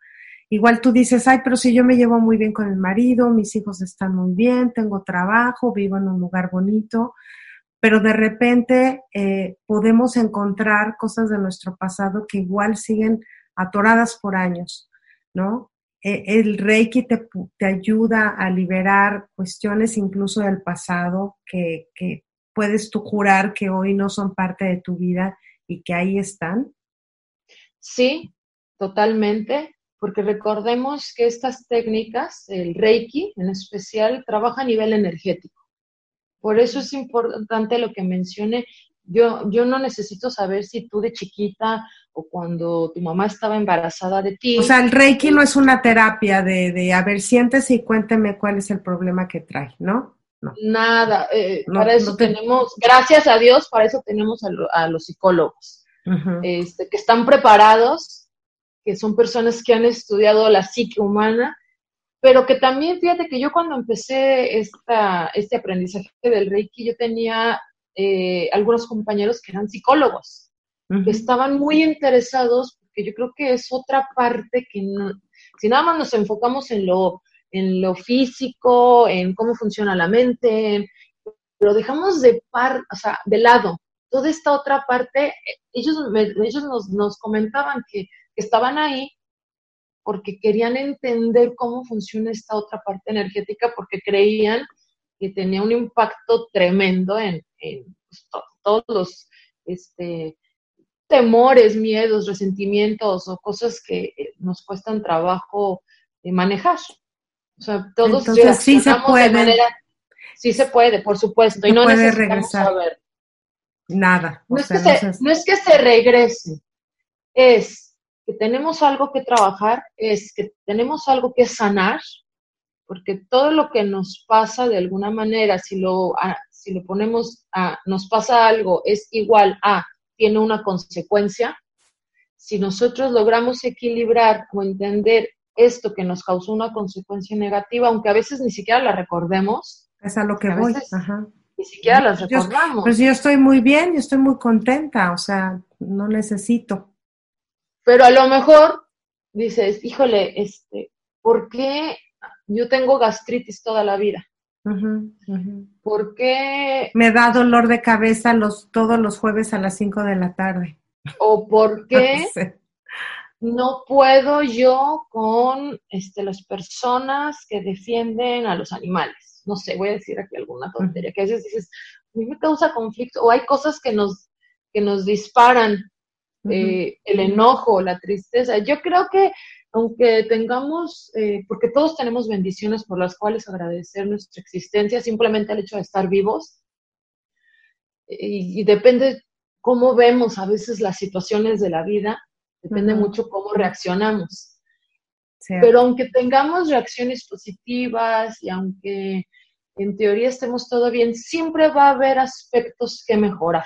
Speaker 1: Igual tú dices, ay, pero si yo me llevo muy bien con el marido, mis hijos están muy bien, tengo trabajo, vivo en un lugar bonito, pero de repente eh, podemos encontrar cosas de nuestro pasado que igual siguen atoradas por años, ¿no? eh, el Reiki te, te, ayuda a liberar cuestiones incluso del pasado que, que puedes tú jurar que hoy no son parte de tu vida y que ahí están?
Speaker 2: Sí, totalmente, porque recordemos que estas técnicas, el Reiki en especial, trabaja a nivel energético. Por eso es importante lo que mencioné. Yo, yo no necesito saber si tú de chiquita o cuando tu mamá estaba embarazada de ti.
Speaker 1: O sea, el Reiki no es una terapia de, de a ver, siéntese y cuénteme cuál es el problema que trae, ¿no?
Speaker 2: Nada, eh, para eso tenemos, gracias a Dios, para eso tenemos a, los psicólogos, este, que están preparados, que son personas que han estudiado la psique humana, pero que también, fíjate que yo cuando empecé esta, este aprendizaje del Reiki, yo tenía eh, algunos compañeros que eran psicólogos, que estaban muy interesados, porque yo creo que es otra parte que si nada más nos enfocamos en lo en lo físico, en cómo funciona la mente, pero dejamos de par, o sea, de lado toda esta otra parte. Ellos, ellos nos, nos comentaban que, estaban ahí porque querían entender cómo funciona esta otra parte energética, porque creían que tenía un impacto tremendo en, pues, todos los este, temores, miedos, resentimientos o cosas que eh, nos cuestan trabajo eh, manejar. O sea, todos
Speaker 1: Entonces, sí se puede. De manera,
Speaker 2: sí se puede, por supuesto, y no puede regresar. saber.
Speaker 1: Nada.
Speaker 2: No es, que se, no es que se regrese, es que tenemos algo que trabajar, es que tenemos algo que sanar, porque todo lo que nos pasa de alguna manera, si lo, si lo ponemos a nos pasa algo, es igual a, tiene una consecuencia. Si nosotros logramos equilibrar o entender esto que nos causó una consecuencia negativa, aunque a veces ni siquiera la recordemos.
Speaker 1: Es a lo que voy. Ajá.
Speaker 2: Ni siquiera la recordamos.
Speaker 1: pues yo estoy muy bien, yo estoy muy contenta, o sea, no necesito.
Speaker 2: Pero a lo mejor dices, híjole, este, ¿por qué yo tengo gastritis toda la vida? ¿Por qué?
Speaker 1: Me da dolor de cabeza los, todos los jueves a las 5 de la tarde.
Speaker 2: ¿O por qué no puedo yo con este, las personas que defienden a los animales. No sé, voy a decir aquí alguna tontería, que a veces dices, a mí me causa conflicto, o hay cosas que nos, que nos disparan, eh, el enojo, la tristeza. Yo creo que aunque tengamos, eh, porque todos tenemos bendiciones por las cuales agradecer nuestra existencia, simplemente el hecho de estar vivos, y, y depende cómo vemos a veces las situaciones de la vida, Depende mucho cómo reaccionamos. Pero aunque tengamos reacciones positivas y aunque en teoría estemos todo bien, siempre va a haber aspectos que mejorar.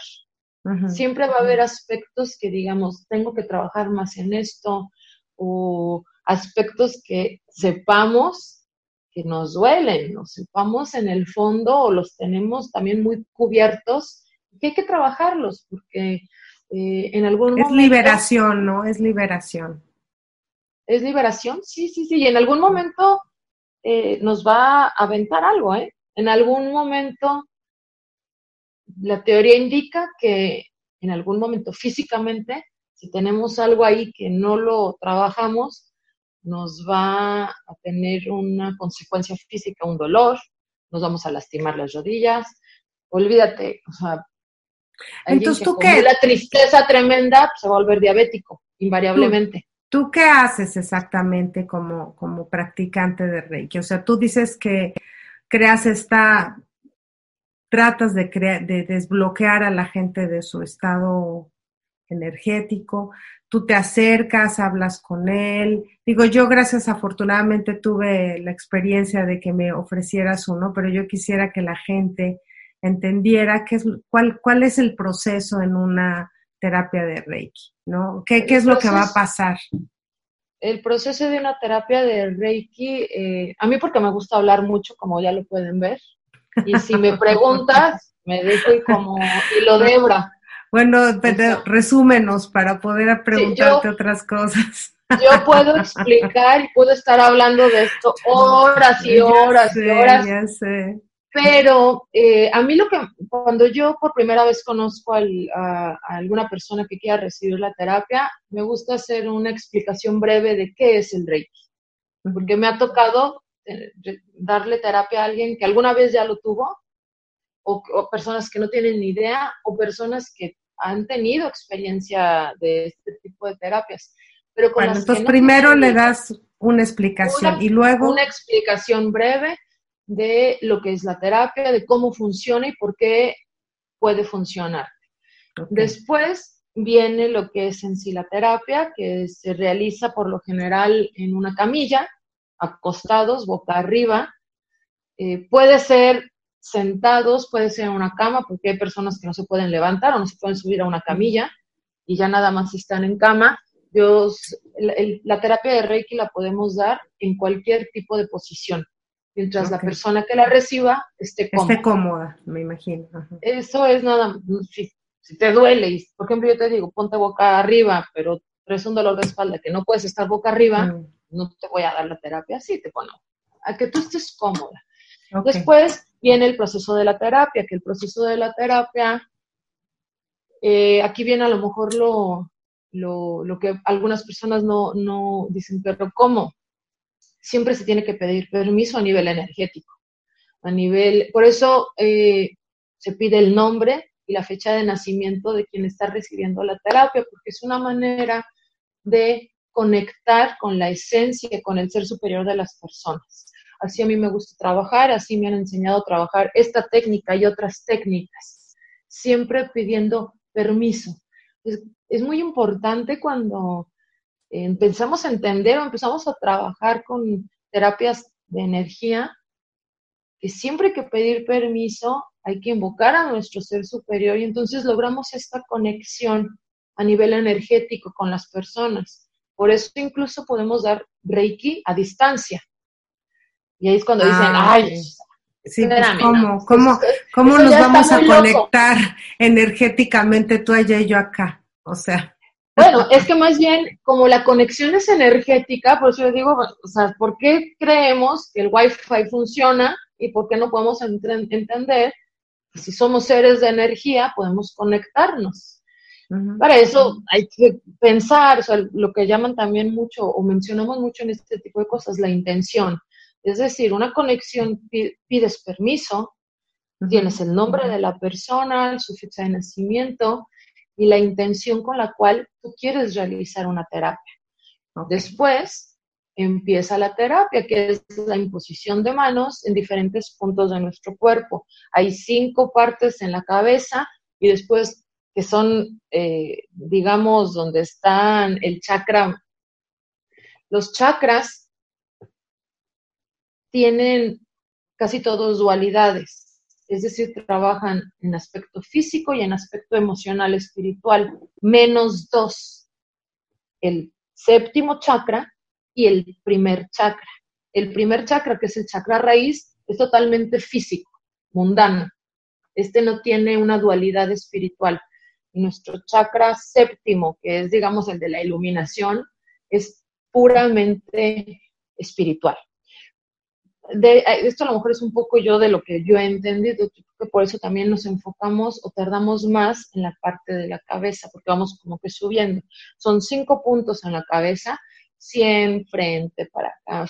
Speaker 2: Siempre va a haber aspectos que digamos, tengo que trabajar más en esto o aspectos que sepamos que nos duelen, o sepamos en el fondo o los tenemos también muy cubiertos que hay que trabajarlos porque eh, en algún
Speaker 1: es liberación, ¿no? Es liberación.
Speaker 2: ¿Es liberación? Sí, sí, sí. Y en algún momento eh, nos va a aventar algo, ¿eh? En algún momento, la teoría indica que en algún momento físicamente, si tenemos algo ahí que no lo trabajamos, nos va a tener una consecuencia física, un dolor, nos vamos a lastimar las rodillas. Olvídate, o sea, entonces, ¿tú qué? La tristeza tremenda se va a volver diabético, invariablemente.
Speaker 1: ¿Tú, qué haces exactamente como, como practicante de Reiki? O sea, tú dices que creas esta, tratas de, de desbloquear a la gente de su estado energético, tú te acercas, hablas con él. Digo, yo gracias afortunadamente tuve la experiencia de que me ofrecieras uno, pero yo quisiera que la gente entendiera qué es, cuál, cuál es el proceso en una terapia de Reiki, ¿no? ¿Qué, qué es lo que va a pasar?
Speaker 2: El proceso de una terapia de Reiki, eh, a mí porque me gusta hablar mucho, como ya lo pueden ver, y si me preguntas, me dejo como hilo de hebra.
Speaker 1: Bueno, resúmenos para poder preguntarte otras cosas.
Speaker 2: Yo puedo explicar y puedo estar hablando de esto horas y horas y horas. Ya sé. Pero eh, a mí lo que, cuando yo por primera vez conozco a, alguna persona que quiera recibir la terapia, me gusta hacer una explicación breve de qué es el Reiki. porque me ha tocado darle terapia a alguien que alguna vez ya lo tuvo, o, personas que no tienen ni idea, o personas que han tenido experiencia de este tipo de terapias. Pero con
Speaker 1: bueno, entonces primero le das una explicación y luego...
Speaker 2: Una explicación breve de lo que es la terapia, de cómo funciona y por qué puede funcionar. Después viene lo que es en sí la terapia, que se realiza por lo general en una camilla, acostados, boca arriba. Eh, puede ser sentados, puede ser en una cama, porque hay personas que no se pueden levantar o no se pueden subir a una camilla y ya nada más están en cama. Dios, la, terapia de Reiki la podemos dar en cualquier tipo de posición, mientras la persona que la reciba esté cómoda.
Speaker 1: Esté cómoda, me imagino.
Speaker 2: Eso es nada, si, si, te duele, y por ejemplo yo te digo, ponte boca arriba, pero traes un dolor de espalda que no puedes estar boca arriba, mm. No te voy a dar la terapia así, te pongo, a que tú estés cómoda. Después viene el proceso de la terapia, que el proceso de la terapia, eh, aquí viene a lo mejor lo, lo, que algunas personas no, no, dicen, pero ¿cómo? Siempre se tiene que pedir permiso a nivel energético, a nivel, por eso eh, se pide el nombre y la fecha de nacimiento de quien está recibiendo la terapia, porque es una manera de conectar con la esencia, con el ser superior de las personas. Así a mí me gusta trabajar, así me han enseñado a trabajar esta técnica y otras técnicas, siempre pidiendo permiso. Es, muy importante cuando empezamos a entender o empezamos a trabajar con terapias de energía, que siempre que pedir permiso, hay que invocar a nuestro ser superior y entonces logramos esta conexión a nivel energético con las personas. Por eso incluso podemos dar Reiki a distancia. Y ahí es cuando dicen, ay,
Speaker 1: Sí, pues, ¿cómo, cómo, cómo nos vamos a conectar energéticamente tú allá y yo acá? O sea.
Speaker 2: Bueno, es que más bien, como la conexión es energética, por eso yo digo, o sea, ¿por qué creemos que el Wi-Fi funciona y por qué no podemos entender que si somos seres de energía podemos conectarnos? Para eso hay que pensar, o sea, lo que llaman también mucho o mencionamos mucho en este tipo de cosas, la intención. Es decir, una conexión pides permiso, tienes el nombre de la persona, su fecha de nacimiento y la intención con la cual tú quieres realizar una terapia. Después empieza la terapia, que es la imposición de manos en diferentes puntos de nuestro cuerpo. Hay cinco partes en la cabeza y después que son, eh, digamos, donde están el chakra. Los chakras tienen casi todos dualidades, es decir, trabajan en aspecto físico y en aspecto emocional, espiritual, menos dos, el séptimo chakra y el primer chakra. El primer chakra, que es el chakra raíz, es totalmente físico, mundano. Este no tiene una dualidad espiritual. Nuestro chakra séptimo, que es, digamos, el de la iluminación, es puramente espiritual eh, esto a lo mejor es un poco yo de lo que yo he entendido, que por eso también nos enfocamos o tardamos más en la parte de la cabeza, porque vamos como que subiendo. Son cinco puntos en la cabeza, 100 frente para acá.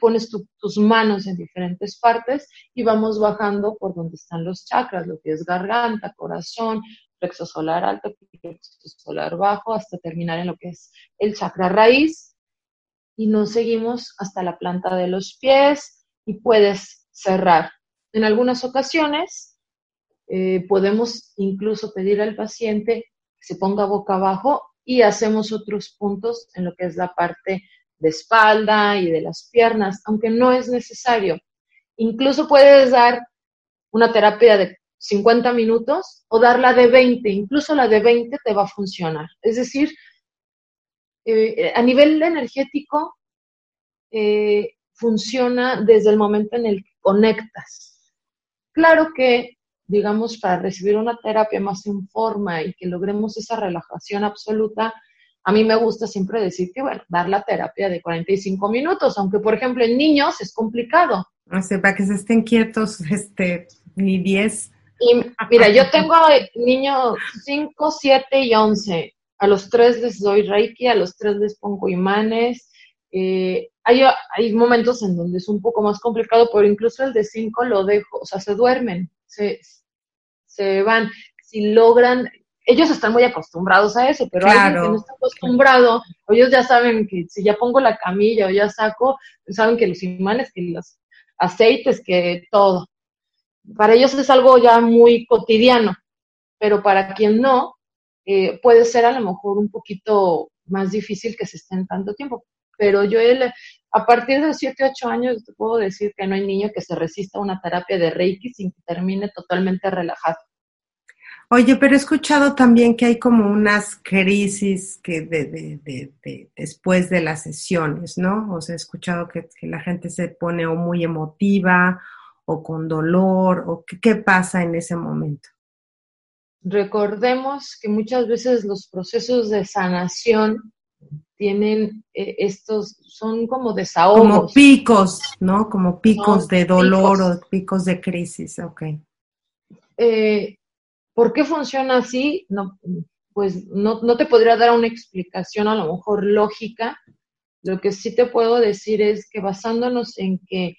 Speaker 2: pones tus manos en diferentes partes y vamos bajando por donde están los chakras, lo que es garganta, corazón, plexo solar alto, plexo solar bajo, hasta terminar en lo que es el chakra raíz, y nos seguimos hasta la planta de los pies y puedes cerrar. En algunas ocasiones eh, podemos incluso pedir al paciente que se ponga boca abajo y hacemos otros puntos en lo que es la parte de espalda y de las piernas, aunque no es necesario. Incluso puedes dar una terapia de 50 minutos o darla de 20, incluso la de 20 te va a funcionar. Es decir, eh, a nivel energético eh, funciona desde el momento en el que conectas. Claro que, digamos, para recibir una terapia más en forma y que logremos esa relajación absoluta, a mí me gusta siempre decir que, bueno, dar la terapia de 45 minutos, aunque, por ejemplo, en niños es complicado.
Speaker 1: O sea, para que se estén quietos, este, ni 10.
Speaker 2: Y mira, yo tengo niños 5, 7 y 11 a los tres les doy Reiki, a los tres les pongo imanes Eh, hay, hay, momentos en donde es un poco más complicado, pero incluso el de 5 lo dejo, o sea, se duermen, se, se van. Si logran, ellos están muy acostumbrados a eso, pero alguien que no está acostumbrado, ellos ya saben que si ya pongo la camilla o ya saco, saben que los imanes, que los aceites, que todo. Para ellos es algo ya muy cotidiano, pero para quien no, eh, puede ser a lo mejor un poquito más difícil que se estén tanto tiempo. Pero yo, a partir de los 7, 8 años, puedo decir que no hay niño que se resista a una terapia de Reiki sin que termine totalmente relajado.
Speaker 1: Oye, pero he escuchado también que hay como unas crisis que de, después de las sesiones, ¿no? O sea, he escuchado que, la gente se pone o muy emotiva o con dolor, o qué pasa en ese momento.
Speaker 2: Recordemos que muchas veces los procesos de sanación tienen eh, estos, son como desahogos.
Speaker 1: Como picos, ¿no? Como picos de dolor o picos de crisis, ok.
Speaker 2: Eh, ¿Por qué funciona así? No, pues no, no te podría dar una explicación a lo mejor lógica. Lo que sí te puedo decir es que basándonos en que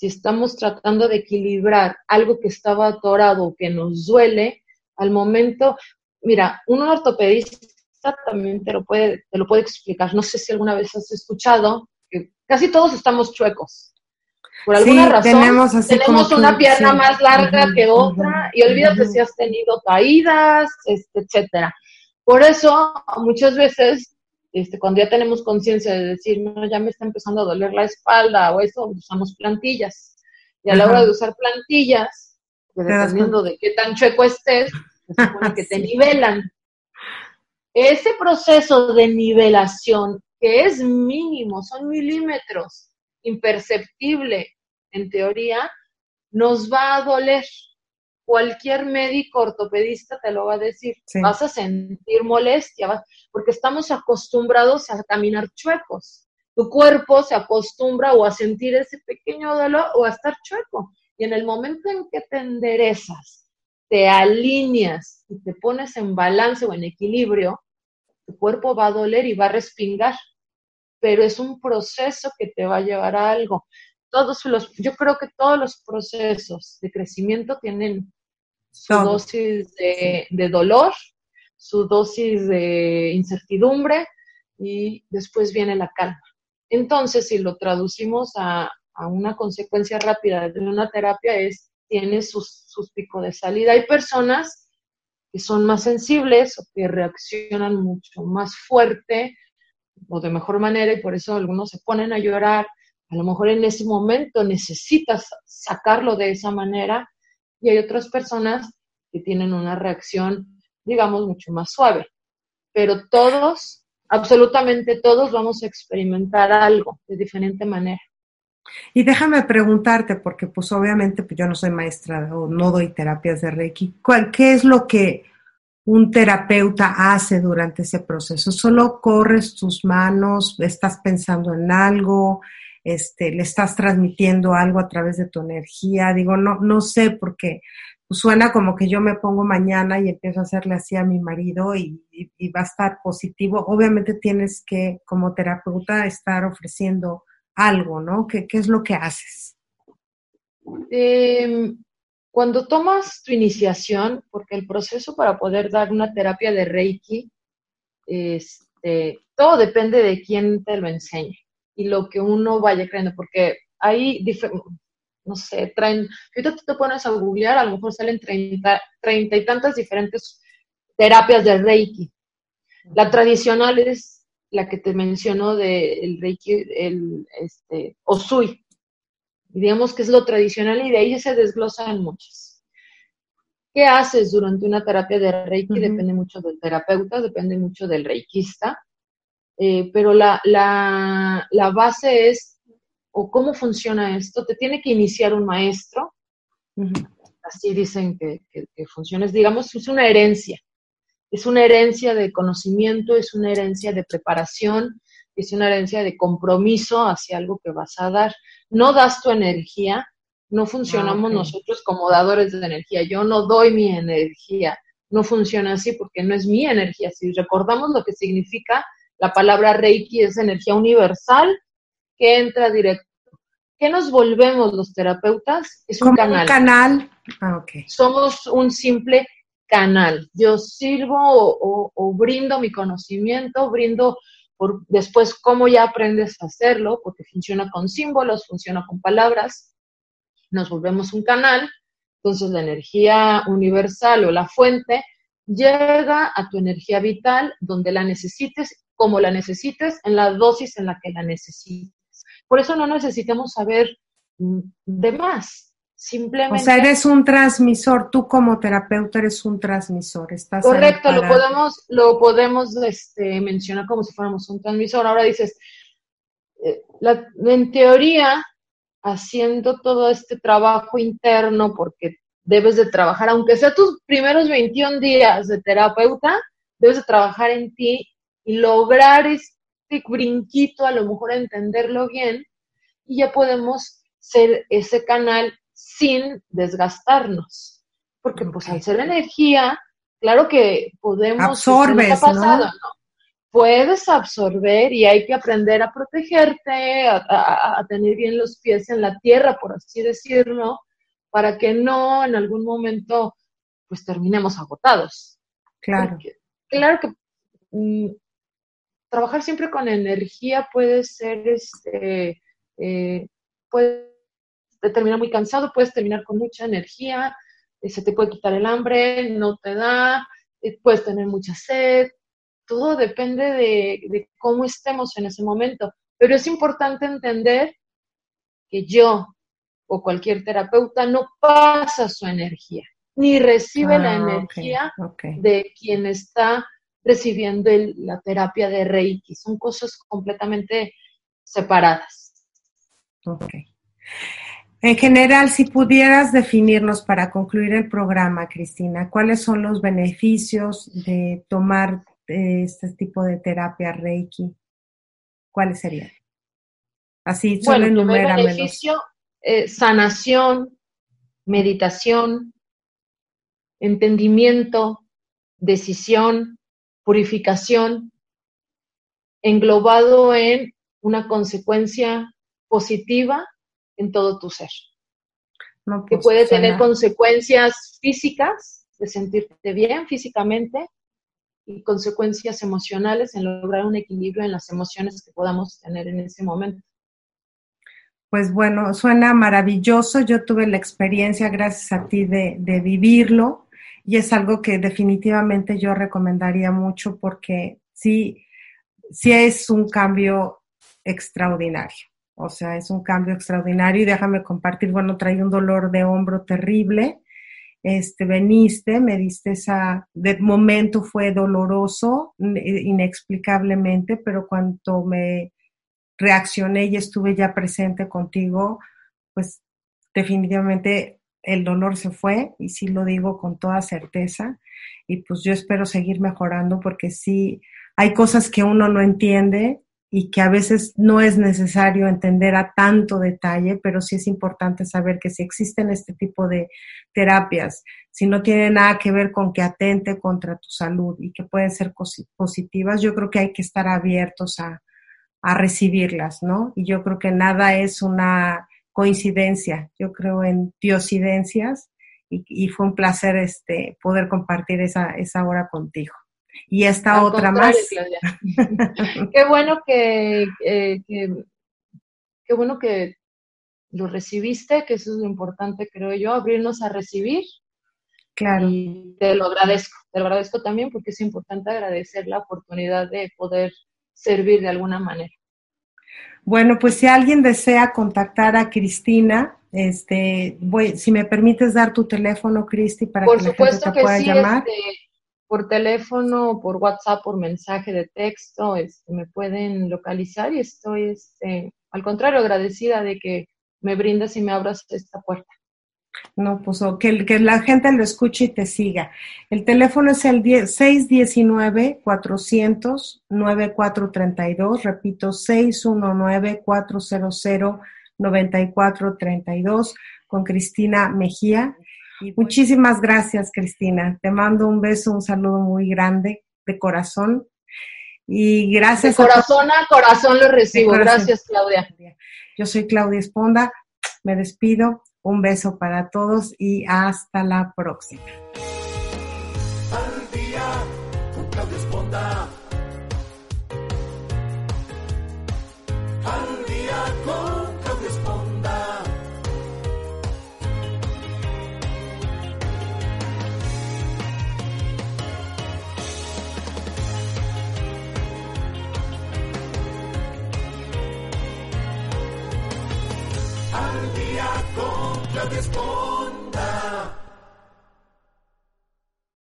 Speaker 2: si estamos tratando de equilibrar algo que estaba atorado o que nos duele, al momento, mira, un ortopedista también te lo puede, te lo puede explicar. No sé si alguna vez has escuchado que casi todos estamos chuecos. Por alguna razón tenemos, así tenemos una pierna más larga que otra y olvídate si has tenido caídas, este, etcétera. Por eso muchas veces este, cuando ya tenemos conciencia de decir, no, ya me está empezando a doler la espalda o eso, usamos plantillas. Y a la hora de usar plantillas, dependiendo de qué tan chueco estés, se supone que te nivelan. Ese proceso de nivelación, que es mínimo, son milímetros, imperceptible, en teoría, nos va a doler. Cualquier médico ortopedista te lo va a decir. Vas a sentir molestia, porque estamos acostumbrados a caminar chuecos. Tu cuerpo se acostumbra o a sentir ese pequeño dolor o a estar chueco. Y en el momento en que te enderezas, te alineas y te pones en balance o en equilibrio, tu cuerpo va a doler y va a respingar pero es un proceso que te va a llevar a algo. Todos los, yo creo que todos los procesos de crecimiento tienen su dosis de, dolor, su dosis de incertidumbre y después viene la calma. Entonces, si lo traducimos a, una consecuencia rápida de una terapia, es, tiene sus, sus picos de salida. Hay personas que son más sensibles o que reaccionan mucho más fuerte o de mejor manera y por eso algunos se ponen a llorar. A lo mejor en ese momento necesitas sacarlo de esa manera y hay otras personas que tienen una reacción, digamos, mucho más suave. Pero todos, absolutamente todos vamos a experimentar algo de diferente manera.
Speaker 1: Y déjame preguntarte, porque pues obviamente pues yo no soy maestra o no doy terapias de Reiki, ¿cuál, ¿qué es lo que un terapeuta hace durante ese proceso. Solo corres tus manos, estás pensando en algo, este, le estás transmitiendo algo a través de tu energía. Digo, no, no sé, porque suena como que yo me pongo mañana y empiezo a hacerle así a mi marido y, va a estar positivo. Obviamente tienes que, como terapeuta, estar ofreciendo algo, ¿no? ¿Qué, es lo que haces?
Speaker 2: Eh, cuando tomas tu iniciación, porque el proceso para poder dar una terapia de Reiki, este, todo depende de quién te lo enseñe y lo que uno vaya creyendo, porque hay, no sé, traen, si tú te pones a googlear, a lo mejor salen treinta, treinta y tantas diferentes terapias de Reiki. La tradicional es la que te mencionó del Reiki, el este, Osui, digamos que es lo tradicional y de ahí se desglosan muchas. ¿Qué haces durante una terapia de Reiki? Depende mucho del terapeuta, depende mucho del reikista, eh, pero la, base es, o cómo funciona esto, te tiene que iniciar un maestro, así dicen que, que, que funciona, digamos, es una herencia, es una herencia de conocimiento, es una herencia de preparación, es una herencia de compromiso hacia algo que vas a dar. No das tu energía, no funcionamos ah, nosotros como dadores de energía. Yo no doy mi energía. No funciona así porque no es mi energía. Si recordamos lo que significa la palabra Reiki, es energía universal que entra directo. ¿Qué nos volvemos los terapeutas?
Speaker 1: Es un canal. Un canal. Ah,
Speaker 2: Somos un simple canal. Yo sirvo o, brindo mi conocimiento, brindo por, después cómo ya aprendes a hacerlo, porque funciona con símbolos, funciona con palabras. Nos volvemos un canal. Entonces la energía universal o la fuente llega a tu energía vital donde la necesites, como la necesites, en la dosis en la que la necesites. Por eso no necesitamos saber mm, de más. Simplemente.
Speaker 1: O sea, eres un transmisor, tú como terapeuta eres un transmisor. Estás
Speaker 2: Correcto, lo podemos, lo podemos este, mencionar como si fuéramos un transmisor. Ahora dices, eh, en teoría, haciendo todo este trabajo interno, porque debes de trabajar, aunque sea tus primeros 21 días de terapeuta, debes de trabajar en ti y lograr este brinquito, a lo mejor entenderlo bien, y ya podemos ser ese canal sin desgastarnos. Porque pues al ser energía, claro que podemos...
Speaker 1: Absorbes, ¿no?
Speaker 2: Puedes absorber y hay que aprender a protegerte, a, tener bien los pies en la tierra, por así decirlo, para que no en algún momento pues terminemos agotados.
Speaker 1: Claro.
Speaker 2: claro que mm, trabajar siempre con energía puede ser, este, eh, puede te termina muy cansado, puedes terminar con mucha energía, eh, se te puede quitar el hambre, no te da, eh, puedes tener mucha sed, todo depende de, cómo estemos en ese momento. Pero es importante entender que yo o cualquier terapeuta no pasa su energía, ni recibe la ah, energía de quien está recibiendo la terapia de Reiki. Son cosas completamente separadas.
Speaker 1: Okay. En general, si pudieras definirnos para concluir el programa, Cristina, ¿cuáles son los beneficios de tomar eh, este tipo de terapia Reiki? ¿Cuáles serían? Así, solo bueno,
Speaker 2: beneficio, eh, sanación, meditación, entendimiento, decisión, purificación, englobado en una consecuencia positiva en todo tu ser. que pues, puede tener consecuencias físicas, de sentirte bien físicamente, y consecuencias emocionales en lograr un equilibrio en las emociones que podamos tener en ese momento.
Speaker 1: Pues bueno, suena maravilloso. Yo tuve la experiencia, gracias a ti, de, de vivirlo y es algo que definitivamente yo recomendaría mucho porque sí, sí es un cambio extraordinario. O sea, es un cambio extraordinario y déjame compartir, bueno, traí un dolor de hombro terrible. Este, veniste, me diste esa, de momento fue doloroso, inexplicablemente, pero cuando me reaccioné y estuve ya presente contigo, pues definitivamente el dolor se fue y sí lo digo con toda certeza y pues yo espero seguir mejorando porque sí hay cosas que uno no entiende y que a veces no es necesario entender a tanto detalle, pero sí es importante saber que si existen este tipo de terapias, si no tiene nada que ver con que atente contra tu salud y que pueden ser positivas, yo creo que hay que estar abiertos a, recibirlas, ¿no? Y yo creo que nada es una coincidencia, yo creo en diosidencias y, fue un placer este, poder compartir esa, esa hora contigo y esta otra más.
Speaker 2: qué bueno que, qué bueno que lo recibiste, que eso es lo importante, creo yo, abrirnos a recibir.
Speaker 1: Claro.
Speaker 2: Y te lo agradezco, te lo agradezco también porque es importante agradecer la oportunidad de poder servir de alguna manera.
Speaker 1: Bueno, pues si alguien desea contactar a Cristina, este, voy, si me permites dar tu teléfono, Cristi, para que la gente te pueda llamar. Este,
Speaker 2: por teléfono, por WhatsApp, por mensaje de texto, este, me pueden localizar y estoy, este, al contrario, agradecida de que me brindas y me abras esta puerta.
Speaker 1: No, pues que, que la gente lo escuche y te siga. El teléfono es el 619-400-9432, repito, 619-400-9432 con Cristina Mejía. Muchísimas gracias, Cristina. Te mando un beso, un saludo muy grande de corazón. Y gracias.
Speaker 2: De corazón a, corazón lo recibo. Gracias, Claudia.
Speaker 1: Yo soy Claudia Esponda. Me despido. Un beso para todos y hasta la próxima.